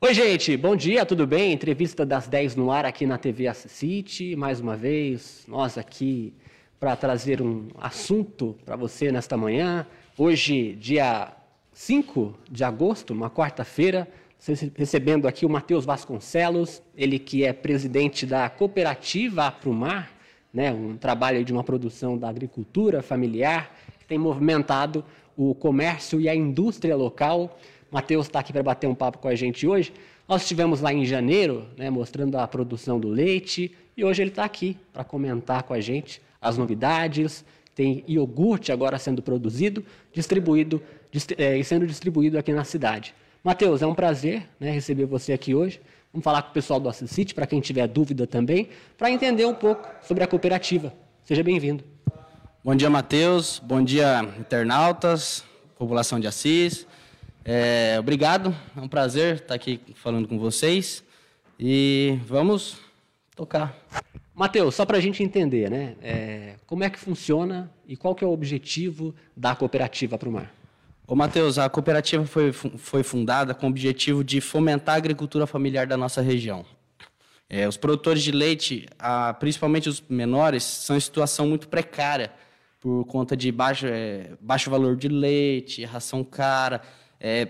Oi, gente, bom dia, tudo bem? Entrevista das 10 no ar aqui na TV City. Mais uma vez, nós aqui para trazer um assunto para você nesta manhã. Hoje, dia 5 de agosto, uma quarta-feira, recebendo aqui o Matheus Vasconcelos, ele que é presidente da cooperativa Aprumar, né, um trabalho de uma produção da agricultura familiar, que tem movimentado o comércio e a indústria local. Matheus está aqui para bater um papo com a gente hoje. Nós estivemos lá em janeiro, né, mostrando a produção do leite, e hoje ele está aqui para comentar com a gente as novidades. Tem iogurte agora sendo produzido, distribuído é, e sendo distribuído aqui na cidade. Matheus, é um prazer né, receber você aqui hoje. Vamos falar com o pessoal do Assist, para quem tiver dúvida também, para entender um pouco sobre a cooperativa. Seja bem-vindo. Bom dia, Matheus. Bom dia, internautas, população de Assis. É, obrigado, é um prazer estar aqui falando com vocês e vamos tocar. Matheus, só para a gente entender, né? É, como é que funciona e qual que é o objetivo da cooperativa Prumar? Ô, Matheus, a cooperativa foi, foi fundada com o objetivo de fomentar a agricultura familiar da nossa região. É, os produtores de leite, a, principalmente os menores, são em situação muito precária por conta de baixo, é, baixo valor de leite, ração cara, é,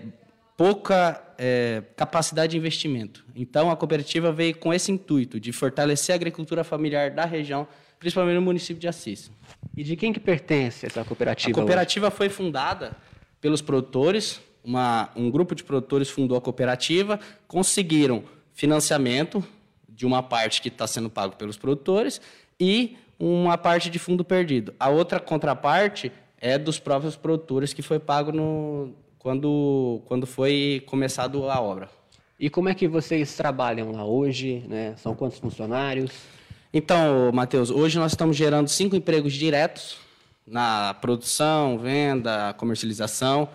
pouca é, capacidade de investimento. Então, a cooperativa veio com esse intuito de fortalecer a agricultura familiar da região, principalmente no município de Assis. E de quem que pertence essa cooperativa? A cooperativa hoje? foi fundada pelos produtores, uma, um grupo de produtores fundou a cooperativa, conseguiram financiamento de uma parte que está sendo pago pelos produtores e uma parte de fundo perdido. A outra contraparte é dos próprios produtores que foi pago no, quando, quando foi começado a obra. E como é que vocês trabalham lá hoje? Né? São quantos funcionários? Então, Matheus, hoje nós estamos gerando cinco empregos diretos na produção, venda, comercialização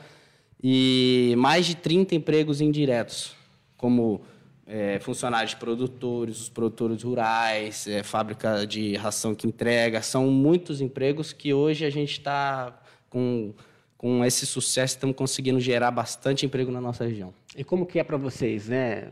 e mais de 30 empregos indiretos, como é, funcionários de produtores, os produtores rurais, é, fábrica de ração que entrega. São muitos empregos que hoje a gente está com com esse sucesso, estamos conseguindo gerar bastante emprego na nossa região. E como que é para vocês, né,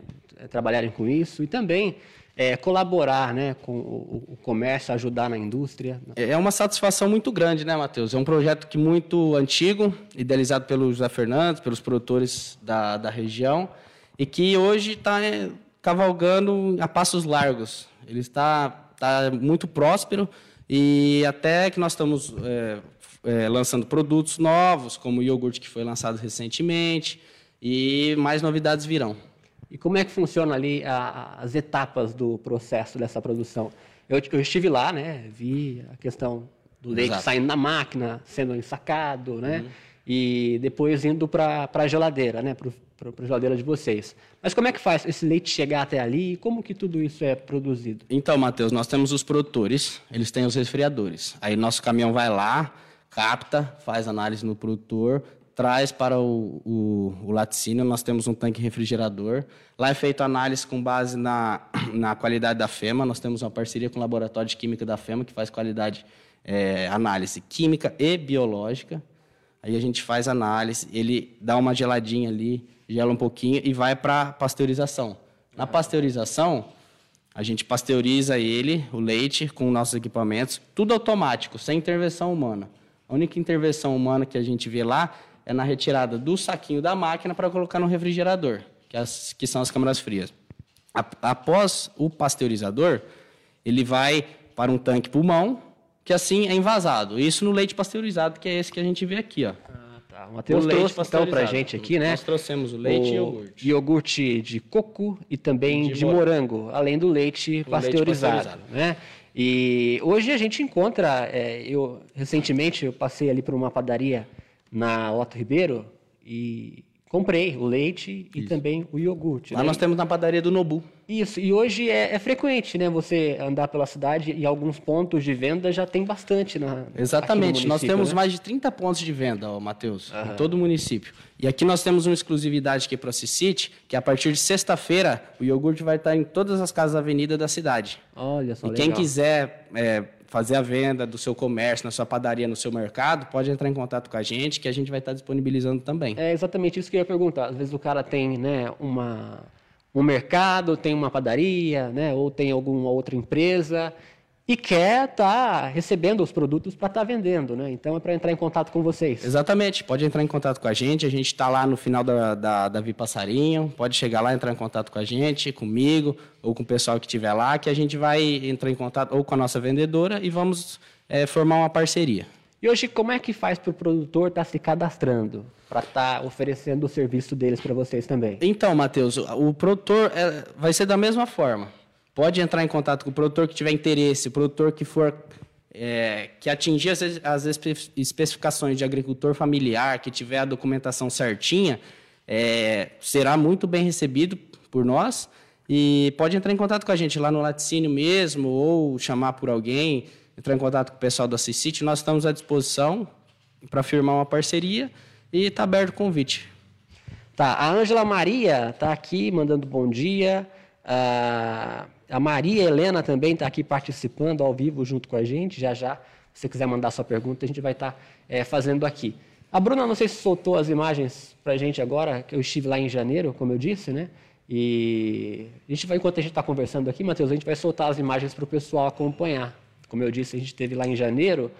trabalharem com isso e também é, colaborar, né, com o, o, comércio, ajudar na indústria? É, é uma satisfação muito grande, né, Matheus? É um projeto que muito antigo, idealizado pelo José Fernandes, pelos produtores da, da região, e que hoje está é, cavalgando a passos largos. Ele está, está muito próspero e até que nós estamos é, é, lançando produtos novos, como o iogurte que foi lançado recentemente, e mais novidades virão. E como é que funciona ali a, as etapas do processo dessa produção? Eu, eu, estive lá, né, vi a questão do leite Exato. saindo da máquina, sendo ensacado, né, uhum. e depois indo para a geladeira, né, para a geladeira de vocês. Mas como é que faz esse leite chegar até ali e como que tudo isso é produzido? Então, Matheus, nós temos os produtores, eles têm os resfriadores. Aí nosso caminhão vai lá, capta, faz análise no produtor, traz para o, o, o, laticínio, nós temos um tanque refrigerador. Lá é feita análise com base na, na qualidade da FEMA, nós temos uma parceria com o Laboratório de Química da FEMA, que faz qualidade, é, análise química e biológica. Aí a gente faz análise, ele dá uma geladinha ali, gela um pouquinho e vai para pasteurização. Na pasteurização, a gente pasteuriza ele, o leite, com nossos equipamentos, tudo automático, sem intervenção humana. A única intervenção humana que a gente vê lá é na retirada do saquinho da máquina para colocar no refrigerador, que, as, que são as câmaras frias. Após o pasteurizador, ele vai para um tanque pulmão, que assim é envasado. Isso no leite pasteurizado, que é esse que a gente vê aqui, ó. Ah, tá. O Matheus trouxe então para a gente aqui, né? Nós trouxemos o leite o e iogurte. Iogurte de coco e também de, de morango, além do leite pasteurizado, leite pasteurizado. né? E hoje a gente encontra, é, eu recentemente eu passei ali por uma padaria na Otto Ribeiro e comprei o leite e Isso. também o iogurte. Lá né? nós temos na padaria do Nobu. Isso, e hoje é, é, frequente, né? Você andar pela cidade e alguns pontos de venda já tem bastante na Exatamente, nós temos né? mais de 30 pontos de venda, Matheus, em todo o município. E aqui nós temos uma exclusividade aqui para o City, que a partir de sexta-feira o iogurte vai estar em todas as casas da avenida da cidade. Olha só, E legal. quem quiser é, fazer a venda do seu comércio, na sua padaria, no seu mercado, pode entrar em contato com a gente, que a gente vai estar disponibilizando também. É exatamente isso que eu ia perguntar. Às vezes o cara tem né, uma um mercado, tem uma padaria, né, ou tem alguma outra empresa e quer estar tá recebendo os produtos para estar tá vendendo, né? Então é para entrar em contato com vocês. Exatamente, pode entrar em contato com a gente. A gente está lá no final da, da, da Vi Passarinho. Pode chegar lá, entrar em contato com a gente, comigo ou com o pessoal que estiver lá, que a gente vai entrar em contato ou com a nossa vendedora e vamos é, formar uma parceria. E hoje, como é que faz para o produtor estar tá se cadastrando para estar tá oferecendo o serviço deles para vocês também? Então, Matheus, o produtor é, vai ser da mesma forma. Pode entrar em contato com o produtor que tiver interesse, o produtor que for é, que atingir as, as, especificações de agricultor familiar, que tiver a documentação certinha, é, será muito bem recebido por nós e pode entrar em contato com a gente lá no laticínio mesmo ou chamar por alguém entrar em contato com o pessoal da CICIT, nós estamos à disposição para firmar uma parceria e está aberto o convite. Tá, a Ângela Maria está aqui mandando bom dia. A, a Maria Helena também está aqui participando ao vivo junto com a gente. Já já, se você quiser mandar sua pergunta, a gente vai estar tá, é, fazendo aqui. A Bruna, não sei se soltou as imagens para a gente agora, que eu estive lá em janeiro, como eu disse, né? E a gente vai, enquanto a gente está conversando aqui, Matheus, a gente vai soltar as imagens para o pessoal acompanhar. Como eu disse, a gente esteve lá em janeiro,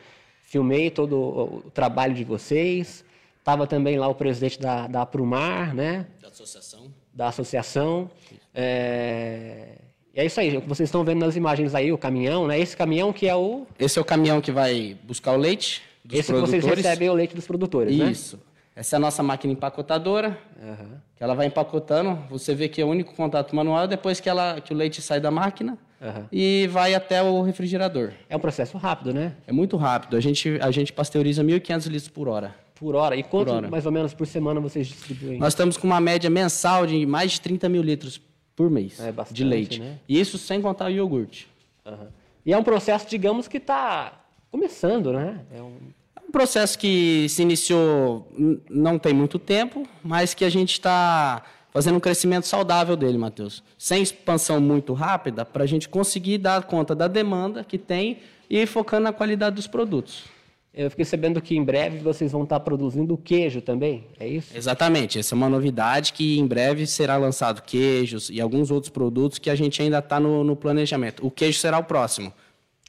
filmei todo o, trabalho de vocês. Estava também lá o presidente da, da Aprumar, né? Da associação. Da associação. É... E é isso aí, vocês estão vendo nas imagens aí, o caminhão, né? Esse caminhão que é o... Esse é o caminhão que vai buscar o leite dos Esse produtores. que vocês recebem o leite dos produtores, né? Isso. Né? Essa é a nossa máquina empacotadora, uhum. que ela vai empacotando. Você vê que é o único contato manual depois que, ela, que o leite sai da máquina uhum. e vai até o refrigerador. É um processo rápido, né? É muito rápido. A gente, a gente pasteuriza 1.500 litros por hora. Por hora. E quanto hora. mais ou menos por semana vocês distribuem? Nós estamos com uma média mensal de mais de 30 mil litros por mês é bastante, de leite. Né? Isso sem contar o iogurte. Uhum. E é um processo, digamos, que está começando, né? É um... é um... processo que se iniciou não tem muito tempo, mas que a gente está fazendo um crescimento saudável dele, Matheus. Sem expansão muito rápida, para a gente conseguir dar conta da demanda que tem e ir focando na qualidade dos produtos. Eu fiquei sabendo que em breve vocês vão estar produzindo queijo também, é isso? Exatamente, essa é uma novidade que em breve será lançado queijos e alguns outros produtos que a gente ainda está no, no, planejamento. O queijo será o próximo.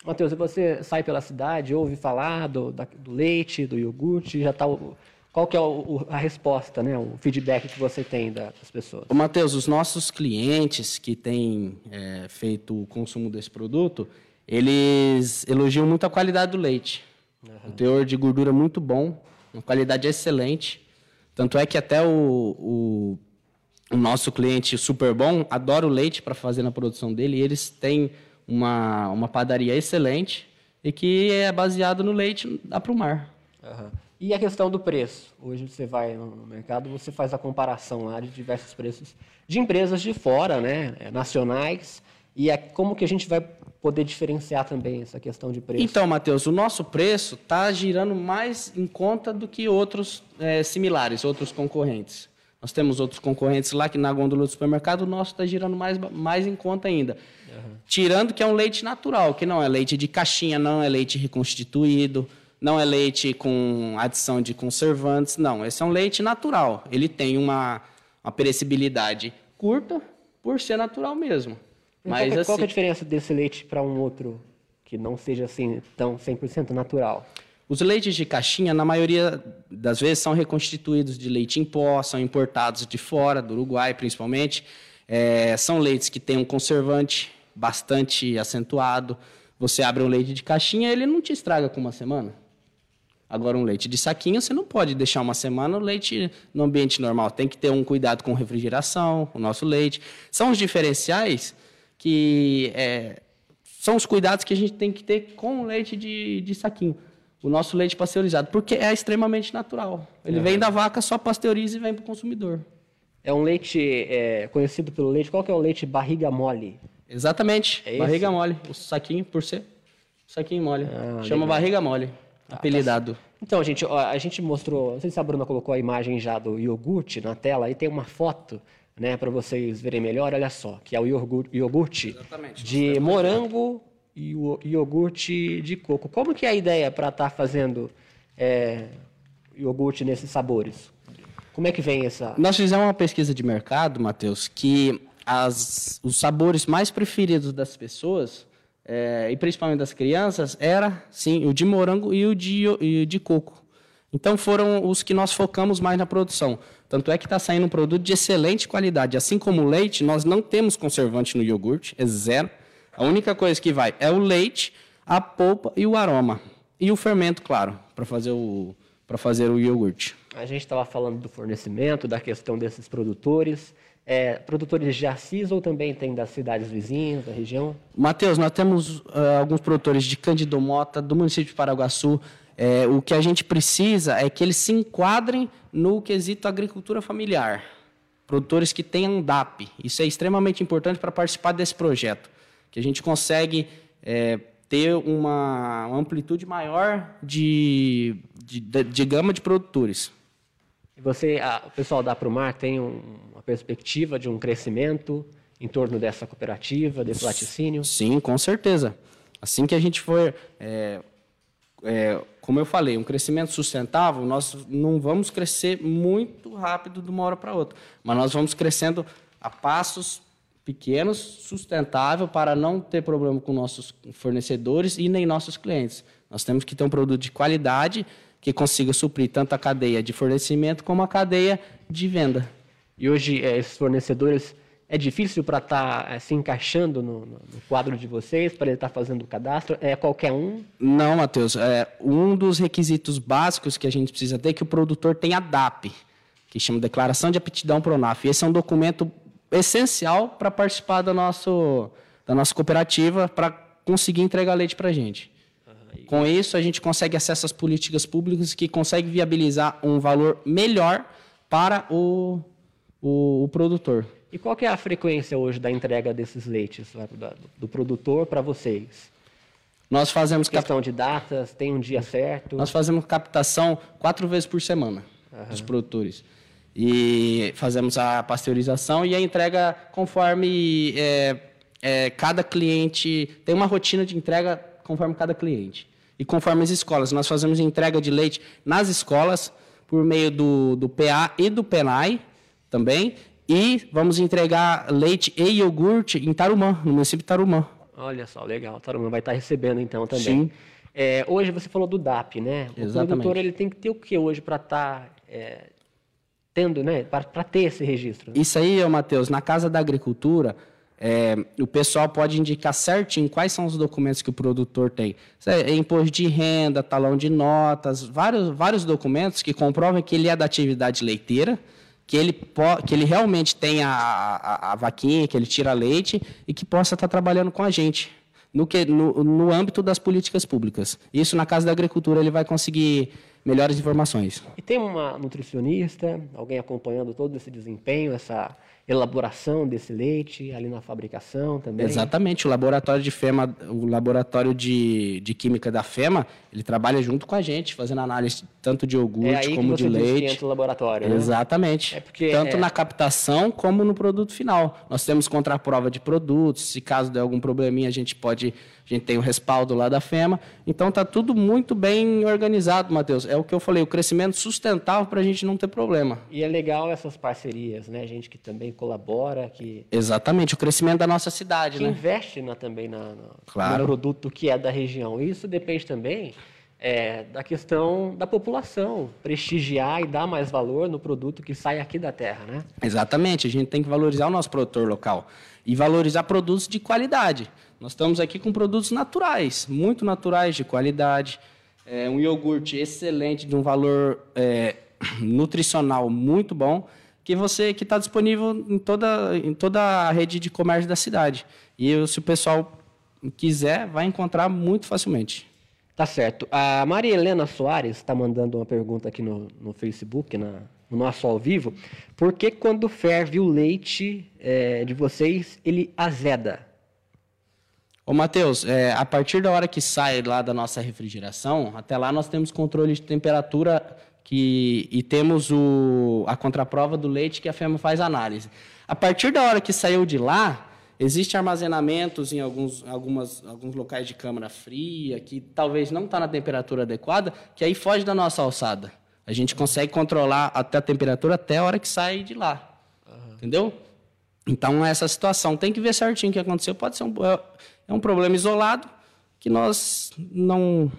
Matheus, você sai pela cidade, ouve falar do, da, do leite, do iogurte, já está qual que é o, a resposta, né, o feedback que você tem das pessoas? Matheus, os nossos clientes que têm é, feito o consumo desse produto, eles elogiam muito a qualidade do leite. Uhum. O teor de gordura muito bom, uma qualidade excelente. Tanto é que até o, o, o nosso cliente super bom adora o leite para fazer na produção dele. E eles têm uma, uma padaria excelente e que é baseado no leite da Prumar. Uhum. E a questão do preço. Hoje você vai no mercado, você faz a comparação lá de diversos preços de empresas de fora, né, é, nacionais, e é como que a gente vai poder diferenciar também essa questão de preço. Então, Matheus, o nosso preço está girando mais em conta do que outros é, similares, outros concorrentes. Nós temos outros concorrentes lá que na gôndola do supermercado o nosso está girando mais, mais em conta ainda. Uhum. Tirando que é um leite natural, que não é leite de caixinha, não é leite reconstituído não é leite com adição de conservantes, não. Esse é um leite natural. Ele tem uma, uma perecibilidade curta por ser natural mesmo. Mas, qual, assim, qual é a assim diferença desse leite para um outro que não seja assim tão 100% natural? Os leites de caixinha, na maioria das vezes, são reconstituídos de leite em pó, são importados de fora, do Uruguai principalmente. É, são leites que têm um conservante bastante acentuado. Você abre um leite de caixinha, ele não te estraga com uma semana. Agora, um leite de saquinho, você não pode deixar uma semana o leite no ambiente normal. Tem que ter um cuidado com refrigeração, o nosso leite. São os diferenciais que é, são os cuidados que a gente tem que ter com o leite de, de saquinho. O nosso leite pasteurizado, porque é extremamente natural. Ele vem da vaca, só pasteuriza e vem para o consumidor. É um leite é, conhecido pelo leite. Qual que é o leite barriga mole? Exatamente, é barriga mole. O saquinho, por ser saquinho mole. Ah, Chama legal. barriga mole. Tá, apelidado. Então, gente, ó, a gente mostrou, não sei se a Bruna colocou a imagem já do iogurte na tela, e tem uma foto, né, para vocês verem melhor, olha só, que é o iogurte, iogurte de morango e o iogurte de coco. Como que é a ideia para estar tá fazendo é, iogurte nesses sabores? Como é que vem essa... Nós fizemos uma pesquisa de mercado, Matheus, que as, os sabores mais preferidos das pessoas, é, e principalmente das crianças, era, sim, o de morango e o de, e o de coco. Então foram os que nós focamos mais na produção. Tanto é que está saindo um produto de excelente qualidade. Assim como o leite, nós não temos conservante no iogurte, é zero. A única coisa que vai é o leite, a polpa e o aroma. E o fermento, claro, para fazer o, para fazer o iogurte. A gente estava falando do fornecimento, da questão desses produtores. É, produtores de Assis ou também tem das cidades vizinhas, da região? Matheus, nós temos uh, alguns produtores de Cândido Mota, do município de Paraguaçu. É, o que a gente precisa é que eles se enquadrem no quesito agricultura familiar. Produtores que tenham DAP. Isso é extremamente importante para participar desse projeto. Que a gente consegue é, ter uma, uma amplitude maior de, de, de, de gama de produtores. E você, a, o pessoal da Prumar tem um, uma perspectiva de um crescimento em torno dessa cooperativa, desse laticínio? Sim, com certeza. Assim que a gente for, é, é, como eu falei, um crescimento sustentável, nós não vamos crescer muito rápido de uma hora para outra, mas nós vamos crescendo a passos pequenos, sustentável, para não ter problema com nossos fornecedores e nem nossos clientes. Nós temos que ter um produto de qualidade que consiga suprir tanto a cadeia de fornecimento como a cadeia de venda. E hoje, é, esses fornecedores, é difícil para estar tá, é, se encaixando no, no, quadro de vocês, para ele estar tá fazendo o cadastro? É qualquer um? Não, Matheus. É, um dos requisitos básicos que a gente precisa ter é que o produtor tenha DAP, que chama Declaração de Aptidão Pronaf. Esse é um documento essencial para participar do nosso, da nossa cooperativa, para conseguir entregar leite para a gente. Com isso, a gente consegue acesso às políticas públicas que consegue viabilizar um valor melhor para o, o, o produtor. E qual é a frequência hoje da entrega desses leites do, do produtor para vocês? Nós fazemos questão cap... de datas, tem um dia certo? Nós fazemos captação quatro vezes por semana uhum. dos produtores. E fazemos a pasteurização e a entrega conforme é, é, cada cliente tem uma rotina de entrega conforme cada cliente. E conforme as escolas. Nós fazemos entrega de leite nas escolas por meio do, do PA e do PENAI também. E vamos entregar leite e iogurte em Tarumã, no município de Tarumã. Olha só, legal. Tarumã vai estar recebendo então também. Sim. É, hoje você falou do DAP, né? O Exatamente. produtor ele tem que ter o que hoje para estar tá, é, tendo, né, para ter esse registro. Isso aí, Matheus, na Casa da Agricultura, é, o pessoal pode indicar certinho quais são os documentos que o produtor tem. É, imposto de renda, talão de notas, vários, vários documentos que comprovam que ele é da atividade leiteira, que ele, que ele realmente tem a, a, a vaquinha, que ele tira leite e que possa estar trabalhando com a gente. No, que, no, no âmbito das políticas públicas. Isso, na Casa da Agricultura, ele vai conseguir melhores informações. E tem uma nutricionista, alguém acompanhando todo esse desempenho, essa elaboração desse leite, ali na fabricação também? Exatamente. O laboratório de FEMA, o laboratório de, de química da FEMA, ele trabalha junto com a gente, fazendo análise tanto de iogurte é como de leite. o laboratório, né? Exatamente. É porque, tanto é... na captação como no produto final. Nós temos contraprova de produtos, se caso der algum probleminha, a gente pode a gente tem o respaldo lá da FEMA. Então está tudo muito bem organizado, Matheus. É o que eu falei, o crescimento sustentável para a gente não ter problema. E é legal essas parcerias, né? Gente que também colabora, que exatamente o crescimento da nossa cidade, que né? investe na, também na, na, claro. no produto que é da região. Isso depende também é, da questão da população, prestigiar e dar mais valor no produto que sai aqui da terra, né? Exatamente, a gente tem que valorizar o nosso produtor local e valorizar produtos de qualidade. Nós estamos aqui com produtos naturais, muito naturais, de qualidade. É, um iogurte excelente, de um valor é, nutricional muito bom, que você que está disponível em toda, em toda a rede de comércio da cidade. E se o pessoal quiser, vai encontrar muito facilmente. Tá certo. A Maria Helena Soares está mandando uma pergunta aqui no, no Facebook, na, no nosso ao vivo. Por que quando ferve o leite é, de vocês, ele azeda? Ô, Matheus, é, a partir da hora que sai lá da nossa refrigeração, até lá nós temos controle de temperatura que, e temos o, a contraprova do leite que a FEMA faz análise. A partir da hora que saiu de lá, Existem armazenamentos em alguns, algumas, alguns locais de câmara fria, que talvez não está na temperatura adequada, que aí foge da nossa alçada. A gente consegue controlar até a temperatura até a hora que sai de lá. Uhum. Entendeu? Então, essa situação tem que ver certinho o que aconteceu. Pode ser um, é, é um problema isolado que nós não.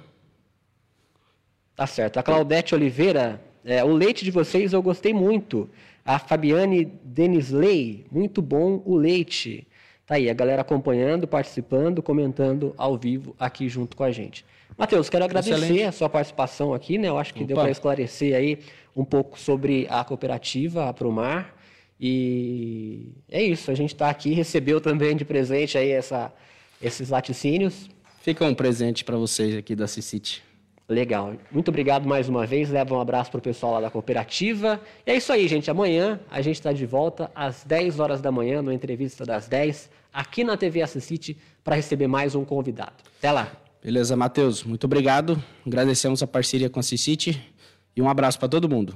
Tá certo. A Claudete Oliveira, é, o leite de vocês eu gostei muito. A Fabiane Denisley, muito bom o leite. Tá aí, a galera acompanhando, participando, comentando ao vivo aqui junto com a gente. Matheus, quero agradecer Excelente. a sua participação aqui, né? Eu acho que Opa. deu para esclarecer aí um pouco sobre a cooperativa, a Promar. E é isso, a gente está aqui, recebeu também de presente aí essa, esses laticínios. Fica um presente para vocês aqui da Cicite. Legal. Muito obrigado mais uma vez. Leva um abraço para o pessoal lá da cooperativa. E é isso aí, gente. Amanhã a gente está de volta às 10 horas da manhã, no Entrevista das 10, aqui na TV Assisite, para receber mais um convidado. Até lá. Beleza, Matheus. Muito obrigado. Agradecemos a parceria com a Cicite e um abraço para todo mundo.